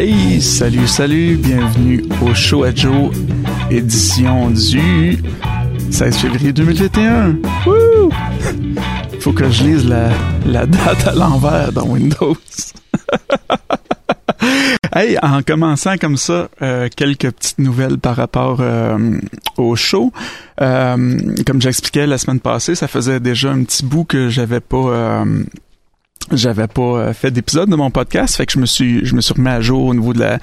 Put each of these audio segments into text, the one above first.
Hey, salut, salut, bienvenue au Show à Joe, édition du 16 février 2021. Woo! Faut que je lise la, date à l'envers dans Windows. hey, en commençant comme ça, euh, quelques petites nouvelles par rapport euh, au show. Euh, comme j'expliquais la semaine passée, ça faisait déjà un petit bout que j'avais pas j'avais pas fait d'épisode de mon podcast, fait que je me suis je me suis remis à jour au niveau de la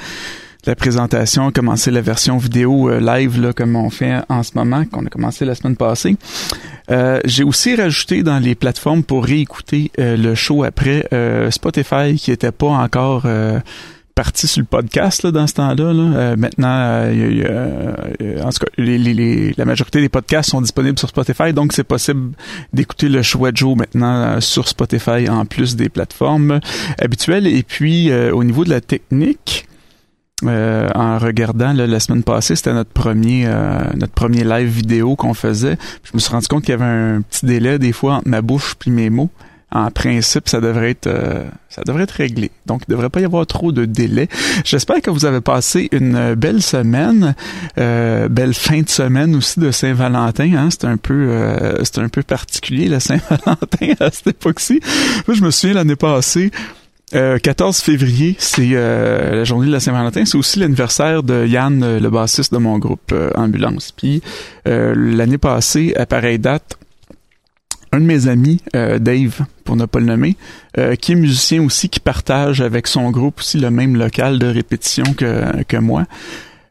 la présentation, commencer la version vidéo live là, comme on fait en ce moment, qu'on a commencé la semaine passée. j'ai aussi rajouté dans les plateformes pour réécouter le show après Spotify qui était pas encore parti sur le podcast là, dans ce temps-là. Là. Euh, maintenant, euh, en tout cas, les, les, la majorité des podcasts sont disponibles sur Spotify, donc c'est possible d'écouter le choix Joe maintenant euh, sur Spotify en plus des plateformes habituelles. Et puis, au niveau de la technique, en regardant la semaine passée, c'était notre premier notre premier live vidéo qu'on faisait. Je me suis rendu compte qu'il y avait un petit délai des fois entre ma bouche puis mes mots en principe, ça devrait être euh, ça devrait être réglé. Donc, il ne devrait pas y avoir trop de délai. J'espère que vous avez passé une belle semaine, euh, belle fin de semaine aussi de Saint-Valentin. Hein? C'est un peu euh, un peu particulier la Saint-Valentin à cette époque-ci. je me souviens l'année passée. 14 février, c'est la journée de la Saint-Valentin. C'est aussi l'anniversaire de Yann, le bassiste de mon groupe Ambulance. Puis l'année passée, à pareille date, un de mes amis, euh, Dave, pour ne pas le nommer, euh, qui est musicien aussi, qui partage avec son groupe aussi le même local de répétition que, que moi.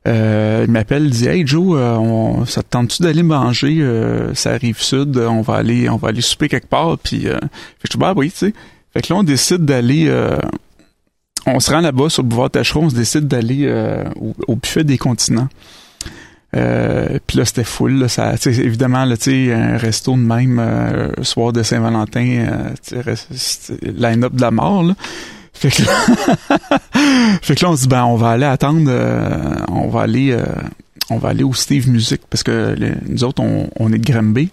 Euh, il m'appelle, il dit Hey Joe, on, ça te tente-tu d'aller manger Ça arrive sud, on va aller on va aller souper quelque part puis fait je dis bah oui, tu sais. Fait que là on décide d'aller on se rend là-bas sur le boulevard Tacheron, on se décide d'aller au, au, buffet des continents. Euh, puis là, c'était full. Là, ça, évidemment, là, un resto de même, euh, soir de Saint-Valentin, euh, line-up de la mort. Là. Fait que, là, fait que là, on se dit, ben, on va aller attendre, euh, on va aller, on va aller au Steve Music parce que nous autres, on, on est de Granby.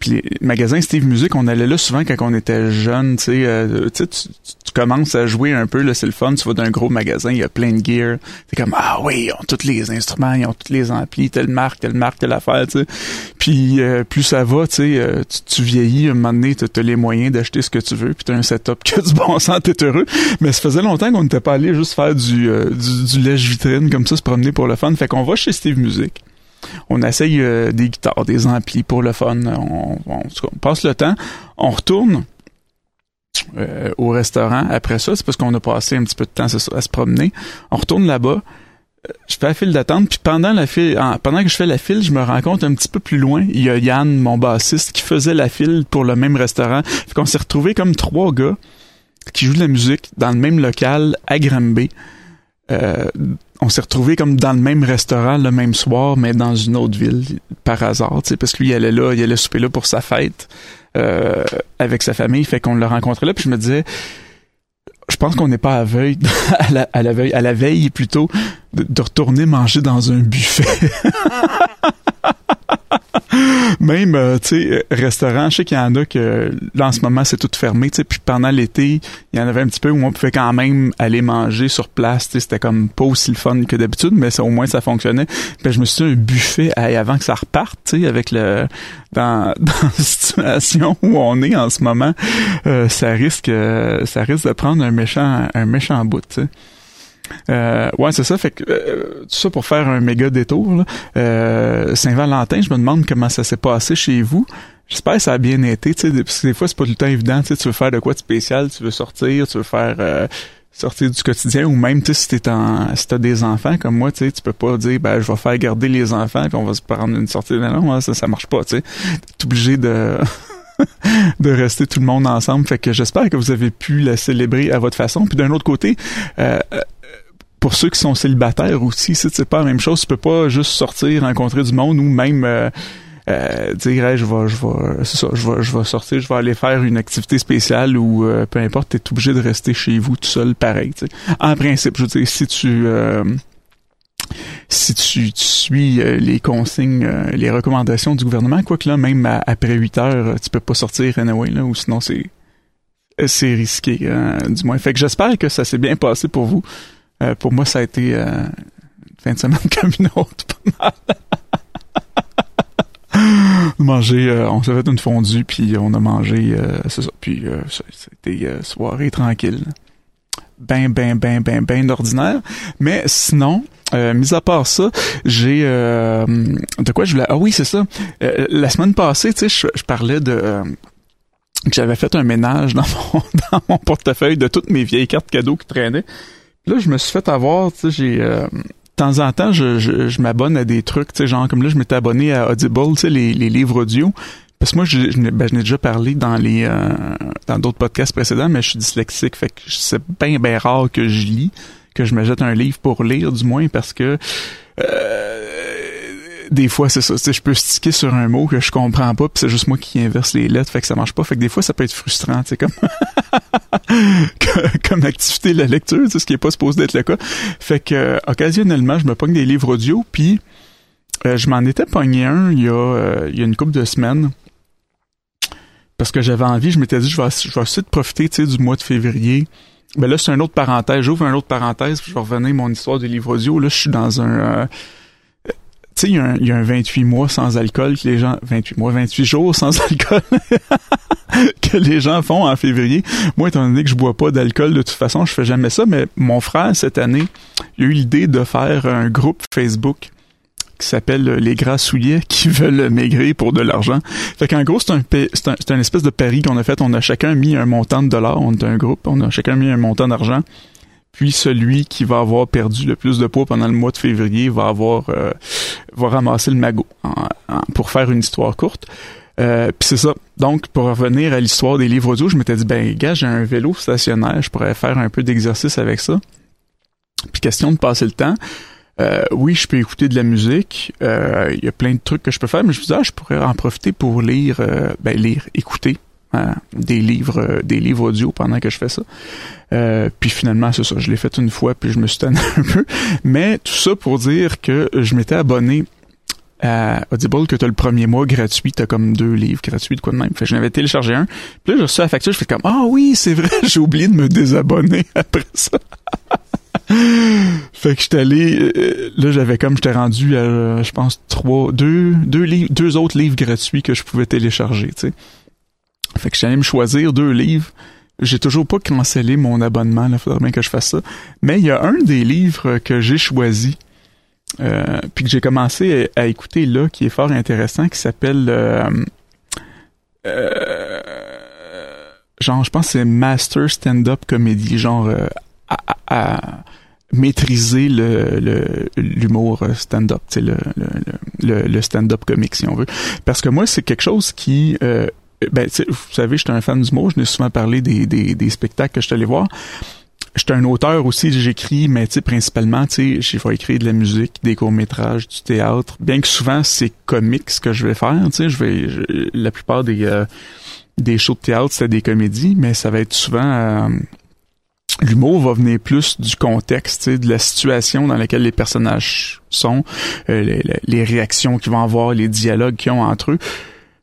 Puis les magasins Steve Music, on allait là souvent quand on était jeune, tu sais, euh, tu, tu commences à jouer un peu, c'est le fun, tu vas d'un gros magasin, il y a plein de gear, t'es comme, ah oui, ils ont tous les instruments, ils ont tous les amplis, telle marque, telle marque, telle affaire, tu sais. Puis euh, plus ça va, tu sais, euh, tu, vieillis, un moment donné, t'as les moyens d'acheter ce que tu veux, puis t'as un setup que du bon sens, t'es heureux. Mais ça faisait longtemps qu'on n'était pas allé juste faire du, du, du lèche-vitrine comme ça, se promener pour le fun. Fait qu'on va chez Steve Music on essaye euh, des guitares, des amplis pour le fun. On, passe le temps, on retourne euh, au restaurant. Après ça, c'est parce qu'on a passé un petit peu de temps à, se promener. On retourne là-bas. Je fais la file d'attente, puis pendant que je fais la file, je me rends compte un petit peu plus loin, il y a Yann, mon bassiste, qui faisait la file pour le même restaurant. Fait qu'on s'est retrouvés comme trois gars qui jouent de la musique dans le même local à Granby. Euh, on s'est retrouvé comme dans le même restaurant le même soir, mais dans une autre ville par hasard, parce que lui il allait là, il allait souper là pour sa fête euh, avec sa famille, fait qu'on l'a rencontré là, puis je me disais, je pense qu'on n'est pas à veille, à la, veille, à la veille plutôt, de retourner manger dans un buffet. Même, euh, tu sais, restaurant, je sais qu'il y en a que, là, en ce moment, c'est tout fermé, tu sais, puis pendant l'été, il y en avait un petit peu où on pouvait quand même aller manger sur place, tu sais, c'était comme pas aussi le fun que d'habitude, mais ça, au moins, ça fonctionnait. Puis je me suis dit, un buffet, avant que ça reparte, tu sais, avec le, dans, dans la situation où on est en ce moment, euh, ça risque, ça risque de prendre un méchant, un méchant bout, tu sais. Euh, ouais, c'est ça. Fait que euh, tout ça pour faire un méga détour. Euh, Saint-Valentin, je me demande comment ça s'est passé chez vous. J'espère que ça a bien été, tu sais, des fois c'est pas tout le temps évident, tu veux faire de quoi de spécial, tu veux sortir, tu veux faire euh, sortir du quotidien ou même tu sais si t'es en si t'as des enfants comme moi, tu sais, tu peux pas dire ben je vais faire garder les enfants puis on va se prendre une sortie. Non, non ça ça marche pas, tu sais. T'es obligé de de rester tout le monde ensemble. Fait que j'espère que vous avez pu la célébrer à votre façon. Puis d'un autre côté, euh, pour ceux qui sont célibataires aussi, c'est pas la même chose. Tu peux pas juste sortir, rencontrer du monde ou même euh, euh, dire je vais je vais je vais je vais sortir, je vais aller faire une activité spéciale ou euh, peu importe, tu es obligé de rester chez vous tout seul pareil. En principe, je veux dire, si tu euh, si tu, suis les consignes, les recommandations du gouvernement, quoi que là, même après 8 heures, tu peux pas sortir anyway, ou sinon c'est c'est risqué, du moins. Fait que j'espère que ça s'est bien passé pour vous pour moi, ça a été une fin de semaine comme une autre, pas mal. manger, on s'est fait une fondue, puis on a mangé, c'est ça, puis c'était soirée tranquille. Ben, ben, ben, ben, ben ordinaire. Mais sinon, euh, mis à part ça, j'ai euh, de quoi je voulais. Ah oui, c'est ça. Euh, la semaine passée, tu sais, je, parlais de euh, que j'avais fait un ménage dans mon dans mon portefeuille de toutes mes vieilles cartes cadeaux qui traînaient. Là, je me suis fait avoir, tu sais, j'ai de temps en temps, je, m'abonne à des trucs, tu sais, genre comme là, je m'étais abonné à Audible, tu sais, les, livres audio. Parce que moi, je, ben, n'ai déjà parlé dans les dans d'autres podcasts précédents, mais je suis dyslexique, fait que c'est bien bien rare que je lis que je me jette un livre pour lire, du moins, parce que euh, des fois, c'est ça. Je peux sticker sur un mot que je comprends pas, puis c'est juste moi qui inverse les lettres, fait que ça marche pas. Fait que des fois, ça peut être frustrant, tu sais, comme comme activité la lecture, ce qui est pas supposé être le cas. Fait que occasionnellement, je me pogne des livres audio, puis euh, je m'en étais pogné un il y a euh, il y a une couple de semaines parce que j'avais envie, je m'étais dit je vais je vais essayer de profiter, du mois de février ben là, c'est une autre parenthèse. J'ouvre une autre parenthèse, puis je vais revenir à mon histoire de livre audio. Là, je suis dans un... Euh, sais, il y, a un, il y a un 28 mois sans alcool que les gens... 28 mois, 28 jours sans alcool que les gens font en février. Moi, étant donné que je bois pas d'alcool, de toute façon, je fais jamais ça. Mais mon frère, cette année, il a eu l'idée de faire un groupe Facebook qui s'appelle Les Gras Souillets qui veulent maigrir pour de l'argent. Fait qu'en gros, c'est un, c'est un, espèce de pari qu'on a fait. On a chacun mis un montant de dollars. On est un groupe. On a chacun mis un montant d'argent. Puis celui qui va avoir perdu le plus de poids pendant le mois de février va avoir euh, va ramasser le magot pour faire une histoire courte. Euh, puis c'est ça. Donc, pour revenir à l'histoire des livres audio, je m'étais dit, ben, gars, j'ai un vélo stationnaire, je pourrais faire un peu d'exercice avec ça. Puis question de passer le temps. Euh, oui, je peux écouter de la musique. Euh, il y a plein de trucs que je peux faire, mais je me dis, ah, je pourrais en profiter pour lire, euh, ben, lire, écouter hein, des livres, des livres audio pendant que je fais ça. puis finalement, c'est ça, je l'ai fait une fois, puis je me suis tanné un peu. Mais tout ça pour dire que je m'étais abonné à Audible que tu as le premier mois gratuit, tu as comme deux livres gratuits de quoi de même. Fait que j'en avais téléchargé un. Puis là, j'ai reçu la facture, je fais comme Ah oui, c'est vrai, j'ai oublié de me désabonner après ça. fait que j'étais allé euh, là j'avais comme j'étais rendu à je pense trois deux deux livres deux autres livres gratuits que je pouvais télécharger tu sais fait que j'allais me choisir deux livres j'ai toujours pas cancellé mon abonnement là faudrait bien que je fasse ça mais il y a un des livres que j'ai choisi euh, puis que j'ai commencé à, écouter là qui est fort intéressant qui s'appelle euh, euh, genre je pense c'est Master Stand Up Comedy genre à, maîtriser le l'humour stand-up, le, le, le, stand-up comique si on veut. Parce que moi, c'est quelque chose qui euh, ben, vous savez, j'étais un fan d'humour, je n'ai souvent parlé des, des, des spectacles que je suis allé voir. J'étais un auteur aussi, j'écris, mais tu sais, principalement, tu sais, j'ai écrire de la musique, des courts-métrages, du théâtre. Bien que souvent, c'est comique ce que je vais faire, tu sais, je vais, la plupart des, euh, des shows de théâtre, c'est des comédies, mais ça va être souvent euh, l'humour va venir plus du contexte, de la situation dans laquelle les personnages sont, euh, les, réactions qu'ils vont avoir, les dialogues qu'ils ont entre eux.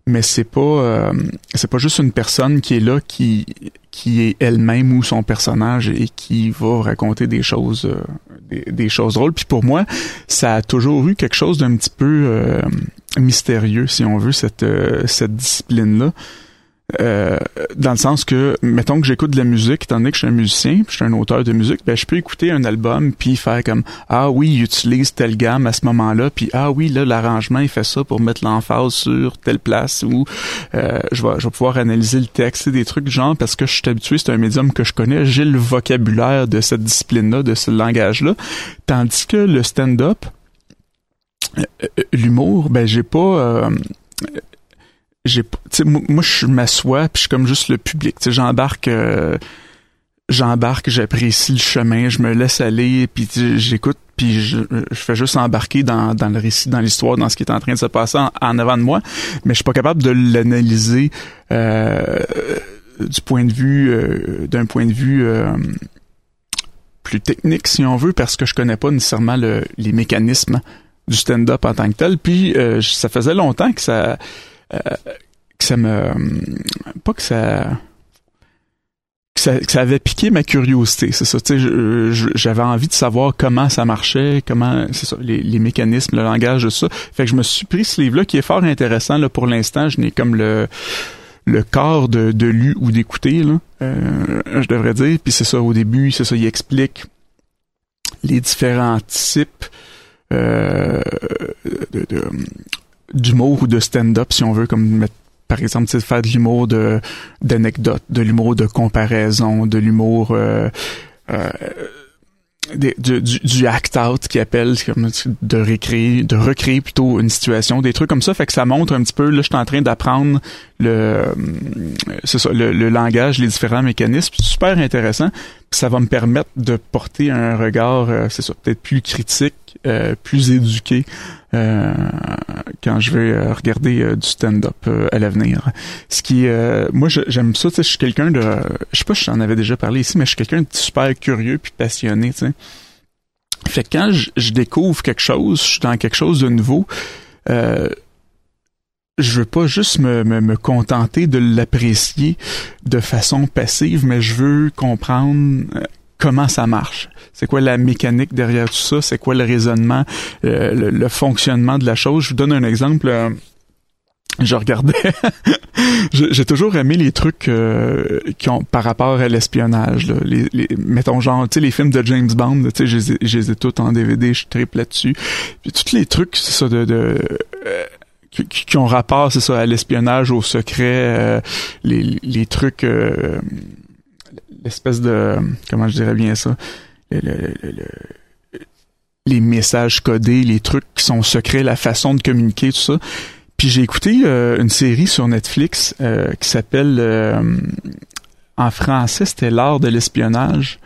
Mais c'est pas euh, c'est pas juste une personne qui est là qui qui est elle-même ou son personnage et qui va raconter des choses euh, des, choses drôles. Puis pour moi, ça a toujours eu quelque chose d'un petit peu mystérieux, si on veut, cette cette discipline là euh, dans le sens que, mettons que j'écoute de la musique, étant donné que je suis un musicien, je suis un auteur de musique, ben je peux écouter un album puis faire comme ah oui, il utilise telle gamme à ce moment-là, puis ah oui là l'arrangement il fait ça pour mettre l'emphase sur telle place ou euh, je vais je vais pouvoir analyser le texte, des trucs genre parce que je suis habitué, c'est un médium que je connais, j'ai le vocabulaire de cette discipline-là, de ce langage-là, tandis que le stand-up euh, l'humour, ben j'ai pas j'ai moi je m'assois puis je suis comme juste le public. J'embarque euh, j'embarque j'apprécie le chemin je me laisse aller puis j'écoute puis je, fais juste embarquer dans, dans le récit dans l'histoire dans ce qui est en train de se passer en, avant de moi. Mais je suis pas capable de l'analyser euh, du point de vue euh, d'un point de vue plus technique si on veut parce que je connais pas nécessairement les mécanismes du stand-up en tant que tel. Puis ça faisait longtemps que ça euh, que ça me pas que ça ça, que ça avait piqué ma curiosité, c'est ça. Tu sais, j'avais envie de savoir comment ça marchait, comment, c'est ça, les, les, mécanismes, le langage de ça. Fait que je me suis pris ce livre-là qui est fort intéressant. Là, pour l'instant, je n'ai comme le le corps de, de lu ou d'écouter, là, euh, je devrais dire. Puis c'est ça, au début, c'est ça, il explique les différents types euh, d'humour ou de stand-up, si on veut, comme mettre par exemple, faire de l'humour de d'anecdotes, de l'humour de comparaison, de l'humour euh, euh, du, du, act out qui appelle de recréer de recréer plutôt une situation des trucs comme ça. Fait que ça montre un petit peu là je suis en train d'apprendre le euh, le, le, langage les différents mécanismes. Super intéressant ça va me permettre de porter un regard euh, c'est ça peut-être plus critique euh, plus éduqué euh, quand je vais euh, regarder du stand-up à l'avenir. Ce qui moi j'aime ça, je suis quelqu'un de je sais pas si j'en avais déjà parlé ici, mais je suis quelqu'un de super curieux puis passionné, sais. Fait que quand je, découvre quelque chose, je suis dans quelque chose de nouveau, euh, je veux pas juste me, me, me contenter de l'apprécier de façon passive, mais je veux comprendre comment ça marche. C'est quoi la mécanique derrière tout ça? C'est quoi le raisonnement, euh, le, fonctionnement de la chose? Je vous donne un exemple. Euh, je regardais, j'ai toujours aimé les trucs euh, qui ont par rapport à l'espionnage. Les, les, mettons genre, tu sais, les films de James Bond, tu sais, je les ai tous en DVD, je triple là-dessus. Puis tous les trucs, c'est ça, de, de qui, qui, ont rapport, c'est ça, à l'espionnage, au secret, les, les trucs l'espèce de comment je dirais bien ça les messages codés, les trucs qui sont secrets, la façon de communiquer, tout ça. Puis j'ai écouté euh, une série sur Netflix euh, qui s'appelle euh, en français c'était l'art de l'espionnage.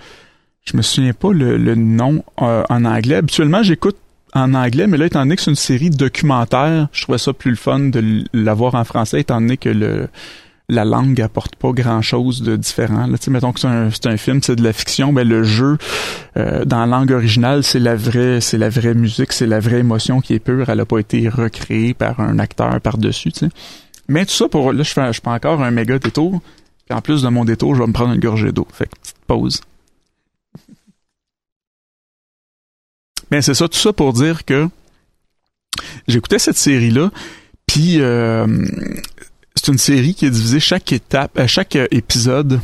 Je me souviens pas le, le nom en anglais. Habituellement j'écoute en anglais, mais là étant donné que c'est une série documentaire, je trouvais ça plus le fun de l'avoir en français étant donné que le la langue apporte pas grand chose de différent. Là, mettons que c'est un, un film, c'est de la fiction, ben le jeu euh, dans la langue originale, c'est la vraie, c'est la vraie musique, c'est la vraie émotion qui est pure. Elle a pas été recréée par un acteur par dessus. Mais tout ça pour là, je fais, je fais encore un méga détour. Puis en plus de mon détour, je vais me prendre une gorgée d'eau. Fait que petite pause. Mais c'est ça, tout ça pour dire que j'écoutais cette série là, puis euh, c'est une série qui est divisée chaque étape, euh, chaque euh, épisode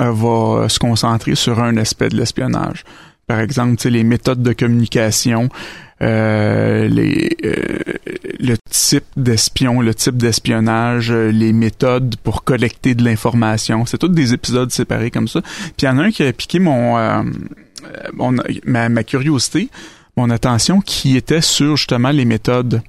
euh, va se concentrer sur un aspect de l'espionnage. Par exemple, les méthodes de communication, les, le type d'espion, le type d'espionnage, les méthodes pour collecter de l'information. C'est tous des épisodes séparés comme ça. Puis il y en a un qui a piqué mon, ma curiosité, mon attention, qui était sur justement les méthodes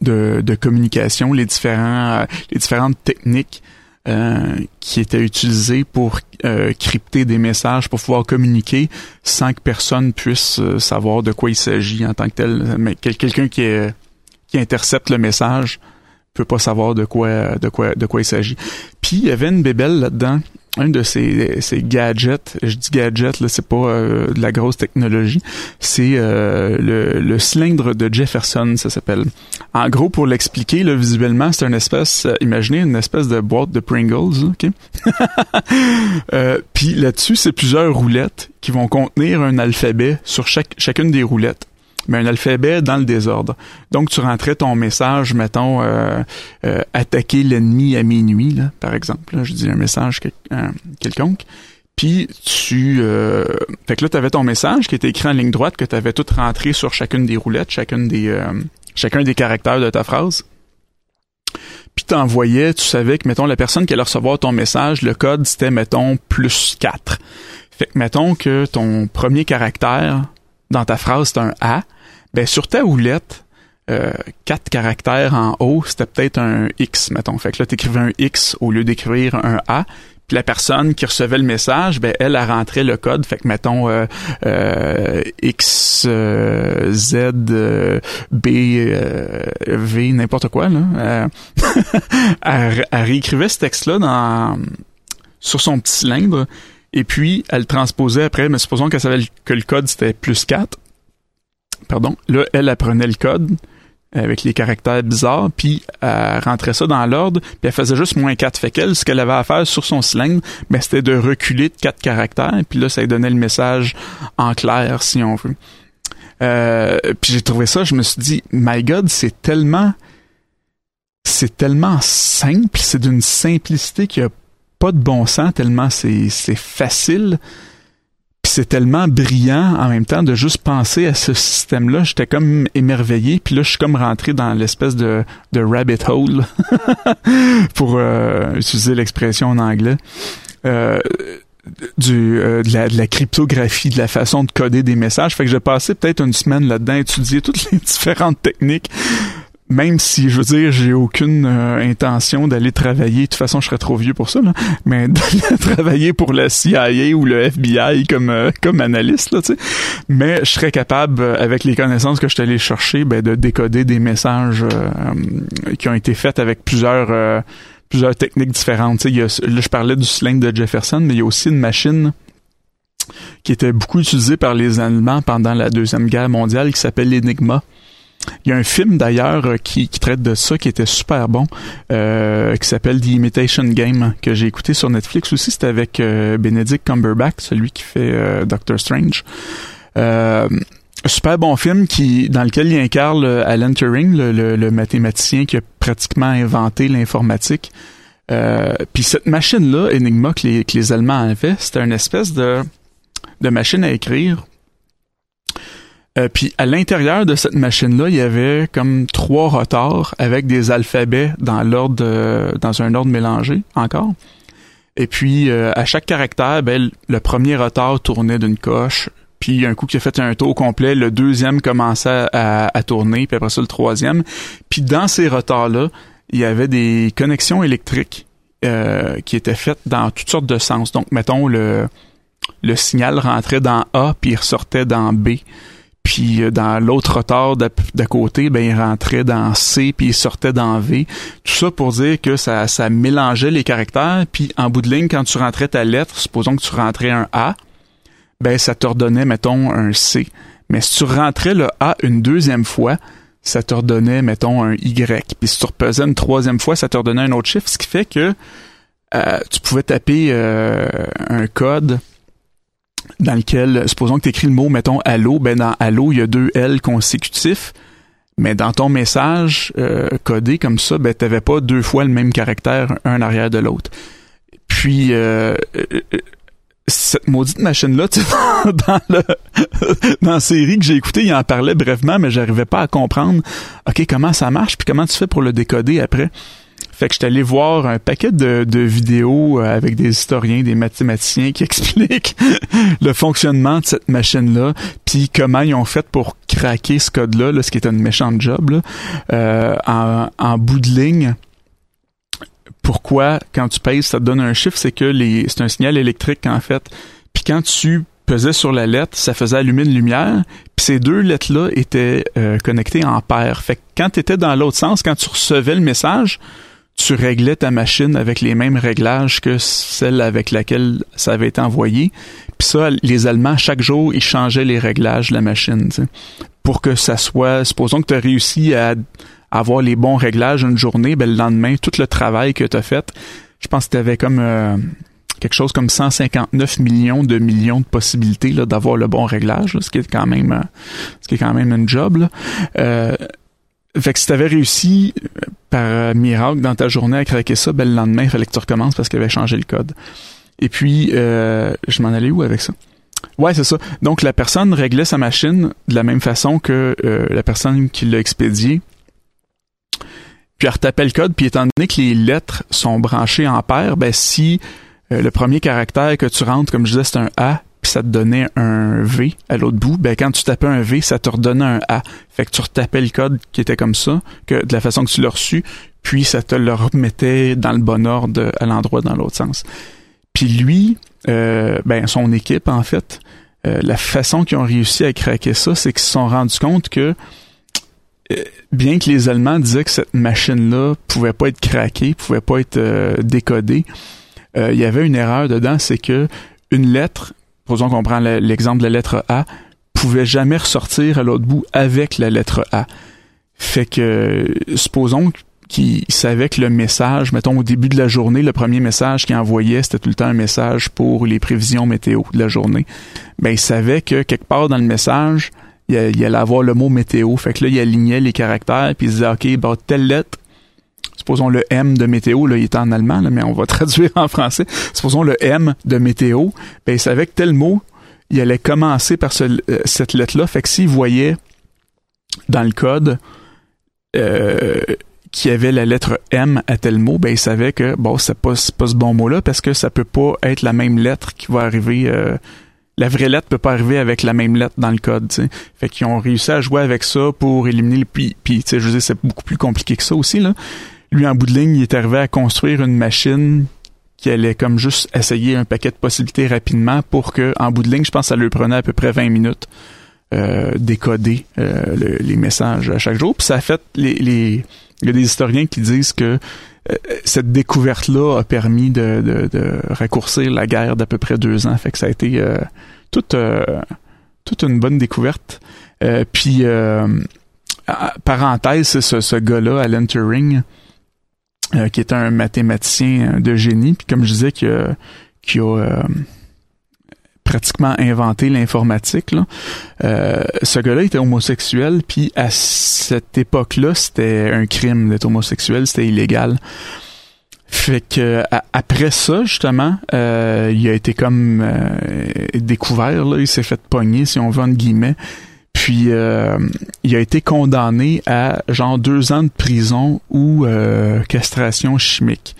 de, communication, les différents, euh, les différentes techniques euh, qui étaient utilisées pour euh, crypter des messages, pour pouvoir communiquer sans que personne puisse savoir de quoi il s'agit en tant que tel. Quelqu'un qui, intercepte le message peut pas savoir de quoi de quoi de quoi il s'agit. Puis il y avait une bébelle là-dedans un de ces, ces gadgets, je dis gadget, là, c'est pas euh, de la grosse technologie, c'est euh, le, le, cylindre de Jefferson, ça s'appelle. En gros, pour l'expliquer, là, visuellement, c'est une espèce, euh, imaginez une espèce de boîte de Pringles, ok? Puis là-dessus, c'est plusieurs roulettes qui vont contenir un alphabet sur chaque, chacune des roulettes mais un alphabet dans le désordre. Donc, tu rentrais ton message, mettons, euh, euh, attaquer l'ennemi à minuit, là, par exemple. je dis un message euh, quelconque. Puis tu... Euh, fait que là, tu avais ton message qui était écrit en ligne droite, que tu avais tout rentré sur chacune des roulettes, chacune des, chacun des caractères de ta phrase. Puis t'envoyais, tu savais que, mettons, la personne qui allait recevoir ton message, le code, c'était, mettons, plus 4. Fait que, mettons que ton premier caractère dans ta phrase, c'est un A, ben sur ta houlette, euh, quatre caractères en haut, c'était peut-être un X, mettons. Fait que là, t'écrivais un X au lieu d'écrire un A. Puis la personne qui recevait le message, ben elle a rentré le code. Fait que mettons euh, euh, X, euh, Z, B, V, n'importe quoi là. elle, elle, réécrivait ce texte-là dans sur son petit cylindre. Et puis, elle transposait après, mais supposons qu'elle savait que le code c'était plus 4 pardon, là, elle apprenait le code, avec les caractères bizarres, puis elle rentrait ça dans l'ordre, puis elle faisait juste moins 4. Fait qu'elle, ce qu'elle avait à faire sur son cylindre, ben, c'était de reculer de quatre caractères, puis là, ça lui donnait le message en clair, si on veut. Euh, puis j'ai trouvé ça, je me suis dit, my God, c'est tellement, c'est tellement simple, c'est d'une simplicité qui a pas de bon sens, tellement c'est facile. C'est tellement brillant en même temps de juste penser à ce système-là. J'étais comme émerveillé. Puis là, je suis comme rentré dans l'espèce de, de rabbit hole, pour euh, utiliser l'expression en anglais. Euh, du euh, de, la, cryptographie, de la façon de coder des messages. Fait que j'ai passé peut-être une semaine là-dedans étudier toutes les différentes techniques. Même si, je veux dire, j'ai aucune euh, intention d'aller travailler, de toute façon, je serais trop vieux pour ça, là, mais d'aller travailler pour la CIA ou le FBI comme euh, comme analyste, là, tu sais. Mais je serais capable, avec les connaissances que je suis allé chercher, ben, de décoder des messages qui ont été faits avec plusieurs plusieurs techniques différentes. Y a, là, je parlais du cylindre de Jefferson, mais il y a aussi une machine qui était beaucoup utilisée par les Allemands pendant la Deuxième Guerre mondiale qui s'appelle l'Enigma. Il y a un film d'ailleurs euh, qui, traite de ça qui était super bon, euh, qui s'appelle The Imitation Game, que j'ai écouté sur Netflix aussi. C'était avec euh, Benedict Cumberbatch, celui qui fait Doctor Strange super bon film qui dans lequel il incarne Alan Turing, le, mathématicien qui a pratiquement inventé l'informatique. Euh, puis cette machine-là, Enigma, que les, que les Allemands avaient, c'était une espèce de, de machine à écrire. Euh, puis à l'intérieur de cette machine-là, il y avait comme trois rotors avec des alphabets dans l'ordre, dans un ordre mélangé encore. Et puis euh, à chaque caractère, ben, le premier rotor tournait d'une coche, puis un coup qui a fait un tour complet, le deuxième commençait à, tourner, puis après ça le troisième. Puis dans ces retards-là, il y avait des connexions électriques euh, qui étaient faites dans toutes sortes de sens. Donc, mettons, le, le signal rentrait dans A, puis il ressortait dans B. Puis euh, dans l'autre retard d'à côté, ben il rentrait dans C puis il sortait dans V. Tout ça pour dire que ça, ça mélangeait les caractères. Puis en bout de ligne, quand tu rentrais ta lettre, supposons que tu rentrais un A, ben ça te redonnait, mettons, un C. Mais si tu rentrais le A une deuxième fois, ça te redonnait, mettons, un Y. Puis si tu repesais une troisième fois, ça te redonnait un autre chiffre, ce qui fait que euh, tu pouvais taper euh, un code dans lequel, supposons que tu écris le mot, mettons, allô, ben dans allô, il y a deux L consécutifs, mais dans ton message euh, codé comme ça, ben t'avais pas deux fois le même caractère un arrière de l'autre. Puis cette maudite machine-là, dans le dans la série que j'ai écouté, il en parlait brièvement, mais j'arrivais pas à comprendre OK, comment ça marche, puis comment tu fais pour le décoder après? Fait que j'étais allé voir un paquet de, de vidéos euh, avec des historiens, des mathématiciens qui expliquent le fonctionnement de cette machine-là, puis comment ils ont fait pour craquer ce code-là, là, ce qui est un méchant job. Là. Euh, en, en bout de ligne, pourquoi quand tu pèses ça te donne un chiffre, c'est que les c'est un signal électrique en fait. Puis quand tu pesais sur la lettre, ça faisait allumer une lumière, puis ces deux lettres-là étaient euh, connectées en paire. Fait que quand tu étais dans l'autre sens, quand tu recevais le message, tu réglais ta machine avec les mêmes réglages que celle avec laquelle ça avait été envoyé. Puis ça, les Allemands, chaque jour, ils changeaient les réglages de la machine, pour que ça soit, supposons que tu as réussi à avoir les bons réglages une journée, ben, le lendemain, tout le travail que tu as fait, je pense que tu avais comme euh, quelque chose comme 159 millions de millions de possibilités là, d'avoir le bon réglage, ce qui est quand même euh, ce qui est quand même une job. Là. Euh, fait que si t'avais réussi par miracle dans ta journée à craquer ça, ben le lendemain, il fallait que tu recommences parce qu'il avait changé le code. Et puis, je m'en allais où avec ça? Ouais, c'est ça. Donc, la personne réglait sa machine de la même façon que la personne qui l'a expédié puis elle retapait le code, puis étant donné que les lettres sont branchées en paire, ben si euh, le premier caractère que tu rentres, comme je disais, c'est un A, puis ça te donnait un V à l'autre bout, ben quand tu tapais un V, ça te redonnait un A. Fait que tu retapais le code qui était comme ça, que de la façon que tu l'as reçu, puis ça te le remettait dans le bon ordre à l'endroit dans l'autre sens. Puis lui, euh, ben son équipe en fait, euh, la façon qu'ils ont réussi à craquer ça, c'est qu'ils se sont rendus compte que euh, bien que les Allemands disaient que cette machine-là pouvait pas être craquée, pouvait pas être décodée, il y avait une erreur dedans, c'est que une lettre, posons qu'on prend l'exemple de la lettre A, pouvait jamais ressortir à l'autre bout avec la lettre A. Fait que, supposons qu'il savait que le message, mettons au début de la journée, le premier message qu'il envoyait, c'était tout le temps un message pour les prévisions météo de la journée. Ben, il savait que quelque part dans le message, il, allait avoir le mot météo. Fait que là, il alignait les caractères, puis il disait, OK, bah, telle lettre, supposons le M de météo, là, il est en allemand, là, mais on va traduire en français. Supposons le M de météo, ben, il savait que tel mot, il allait commencer par ce, euh, cette lettre-là. Fait que s'il voyait dans le code euh, qu'il y avait la lettre M à tel mot, ben il savait que bon, c'est pas, pas ce bon mot-là parce que ça peut pas être la même lettre qui va arriver. Euh, la vraie lettre peut pas arriver avec la même lettre dans le code. T'sais. Fait qu'ils ont réussi à jouer avec ça pour éliminer le puis. Puis, je veux dire, c'est beaucoup plus compliqué que ça aussi là. Lui, en bout de ligne, il est arrivé à construire une machine qui allait comme juste essayer un paquet de possibilités rapidement pour que, en bout de ligne, je pense que ça lui prenait à peu près 20 minutes euh, décoder euh, les messages à chaque jour. Puis ça a fait les, il y a des historiens qui disent que euh, cette découverte-là a permis de, de, raccourcir la guerre d'à peu près deux ans. Fait que ça a été euh, toute toute une bonne découverte. puis parenthèse, c'est ce, ce gars-là, Alan Turing, qui est un mathématicien de génie, puis comme je disais, qui a, qui a pratiquement inventé l'informatique. Euh, ce gars-là était homosexuel, puis à cette époque-là, c'était un crime d'être homosexuel, c'était illégal. Fait que après ça, justement, euh, il a été comme euh, découvert, là, il s'est fait pogner, si on veut, entre guillemets. Puis il a été condamné à genre deux ans de prison ou castration chimique.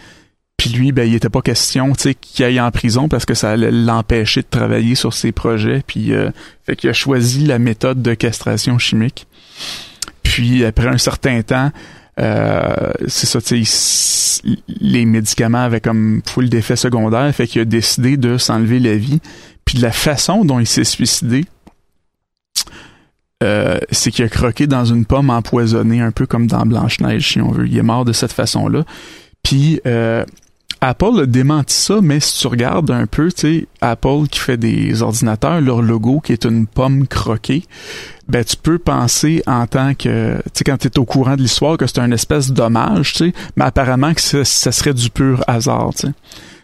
Puis lui, ben, il était pas question, tu sais, qu'il aille en prison parce que ça l'empêcher de travailler sur ses projets. Puis, euh, fait qu'il a choisi la méthode de castration chimique. Puis, après un certain temps, euh, c'est ça, tu sais, les médicaments avaient comme full d'effets secondaires. Fait qu'il a décidé de s'enlever la vie. Puis, la façon dont il s'est suicidé, euh, c'est qu'il a croqué dans une pomme empoisonnée, un peu comme dans Blanche-Neige, si on veut. Il est mort de cette façon-là. Puis, euh, Apple a démenti ça, mais si tu regardes un peu, tu sais, Apple qui fait des ordinateurs, leur logo qui est une pomme croquée, ben tu peux penser en tant que, tu sais, quand tu es au courant de l'histoire que c'est un espèce d'hommage, tu sais, mais apparemment que ça, serait du pur hasard, tu sais.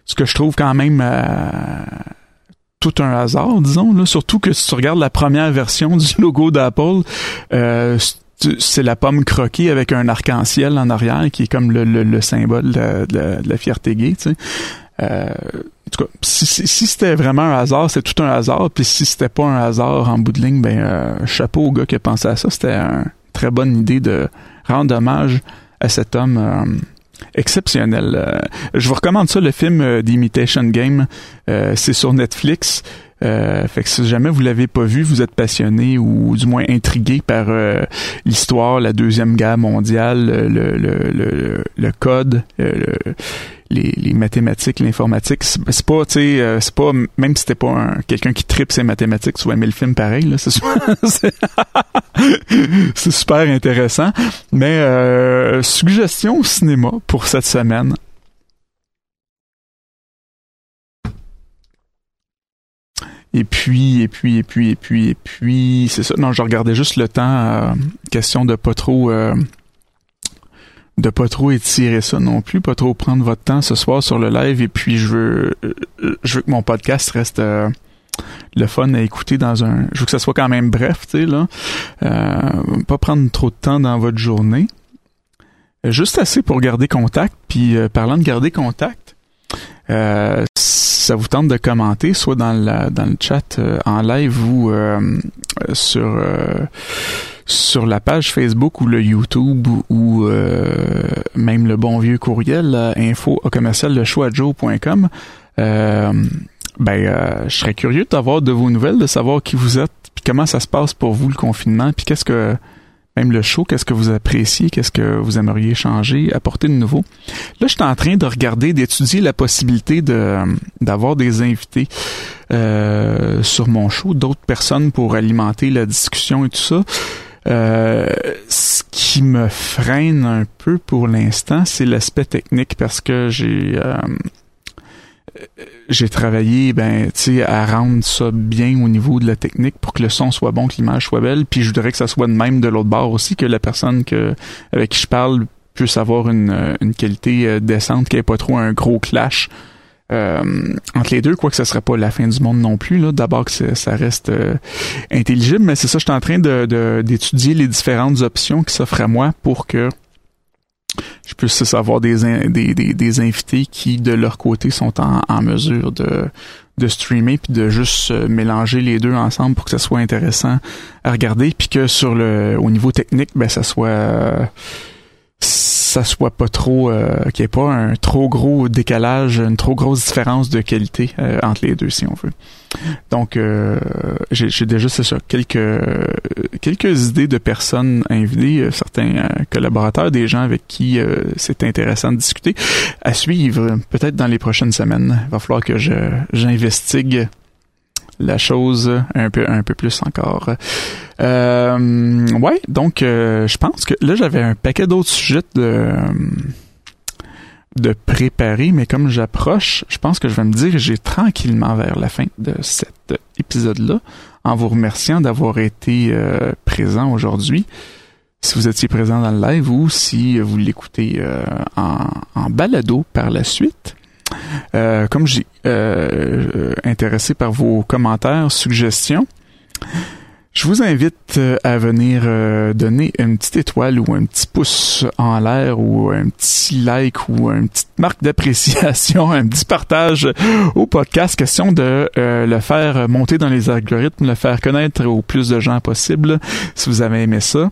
Ce que je trouve quand même euh, tout un hasard, disons, là, surtout que si tu regardes la première version du logo d'Apple, euh, c'est la pomme croquée avec un arc-en-ciel en arrière qui est comme le, le, symbole de, la fierté gay, tu sais. Euh, en tout cas, si, si, c'était vraiment un hasard, c'est tout un hasard. Puis si c'était pas un hasard en bout de ligne, ben euh, chapeau au gars qui a pensé à ça. C'était une très bonne idée de rendre hommage à cet homme euh, exceptionnel. je vous recommande ça, le film The Imitation Game. c'est sur Netflix. Euh, fait que si jamais vous l'avez pas vu, vous êtes passionné ou du moins intrigué par euh, l'histoire, la deuxième guerre mondiale, le, le, le, le code, euh, les, mathématiques, l'informatique. C'est pas, tu sais, c'est pas même si c'était pas quelqu'un qui tripe ses mathématiques, tu vas aimer le film pareil. Là, c'est c'est super intéressant. Mais suggestion au cinéma pour cette semaine. Et puis, et puis, et puis, et puis, et puis, c'est ça. Non, je regardais juste le temps. Euh, question de pas trop, euh, de pas trop étirer ça non plus, pas trop prendre votre temps ce soir sur le live. Et puis, je veux, euh, je veux que mon podcast reste le fun à écouter dans un. Je veux que ça soit quand même bref, tu sais là. pas prendre trop de temps dans votre journée. Juste assez pour garder contact. Puis, parlant de garder contact. Euh, ça vous tente de commenter, soit dans, dans le chat euh, en live ou euh, sur euh, sur la page Facebook ou le YouTube ou même le bon vieux courriel info commercial le choix ben je serais curieux d'avoir de vos nouvelles, de savoir qui vous êtes, puis comment ça se passe pour vous le confinement, puis qu'est-ce que même le show, qu'est-ce que vous appréciez, qu'est-ce que vous aimeriez changer, apporter de nouveau. Là, je suis en train de regarder, d'étudier la possibilité de d'avoir des invités euh, sur mon show, d'autres personnes pour alimenter la discussion et tout ça. Euh, ce qui me freine un peu pour l'instant, c'est l'aspect technique parce que j'ai euh, j'ai travaillé ben tu à rendre ça bien au niveau de la technique pour que le son soit bon que l'image soit belle. Puis je voudrais que ça soit de même de l'autre bord aussi que la personne que avec qui je parle puisse avoir une, une qualité décente qui ait pas trop un gros clash euh, entre les deux, quoi que ce serait pas la fin du monde non plus. Là, d'abord que ça reste euh, intelligible, mais c'est ça, je suis en train de, d'étudier les différentes options qui s'offrent à moi pour que je puisse avoir des, des, des, invités qui, de leur côté, sont en, en mesure de, de streamer puis de juste euh, mélanger les deux ensemble pour que ça soit intéressant à regarder puis que sur le au niveau technique ben ça soit ça soit pas trop euh, qu'il n'y ait pas un trop gros décalage, une trop grosse différence de qualité euh, entre les deux si on veut. Donc euh, j'ai déjà c'est ça quelques quelques idées de personnes invitées, certains collaborateurs, des gens avec qui c'est intéressant de discuter à suivre peut-être dans les prochaines semaines. Il va falloir que je j'investigue la chose un peu un peu plus encore. Euh, ouais, donc euh, je pense que là j'avais un paquet d'autres sujets de de préparer, mais comme j'approche, je pense que je vais me diriger tranquillement vers la fin de cet épisode-là, en vous remerciant d'avoir été euh, présent aujourd'hui. Si vous étiez présent dans le live ou si vous l'écoutez euh, en, en balado par la suite. Euh, comme j'ai euh, intéressé par vos commentaires, suggestions, je vous invite euh, à venir donner une petite étoile ou un petit pouce en l'air ou un petit like ou une petite marque d'appréciation, un petit partage au podcast. Question de le faire monter dans les algorithmes, le faire connaître au plus de gens possible si vous avez aimé ça.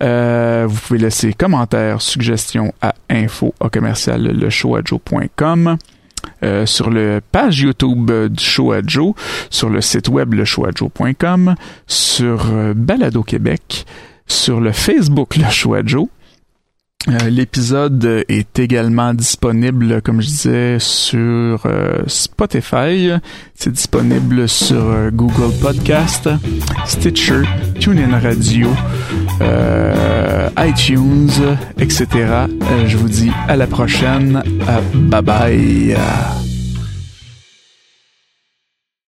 vous pouvez laisser commentaires, suggestions à info commercial le euh, sur le page YouTube du Show à Joe, sur le site web leshowatjoe.com, sur euh, Balado Québec, sur le Facebook Le Show à Joe. Euh, l'épisode est également disponible, comme je disais, sur Spotify. C'est disponible sur Google Podcast, Stitcher, TuneIn Radio, iTunes, etc. je vous dis à la prochaine. bye bye.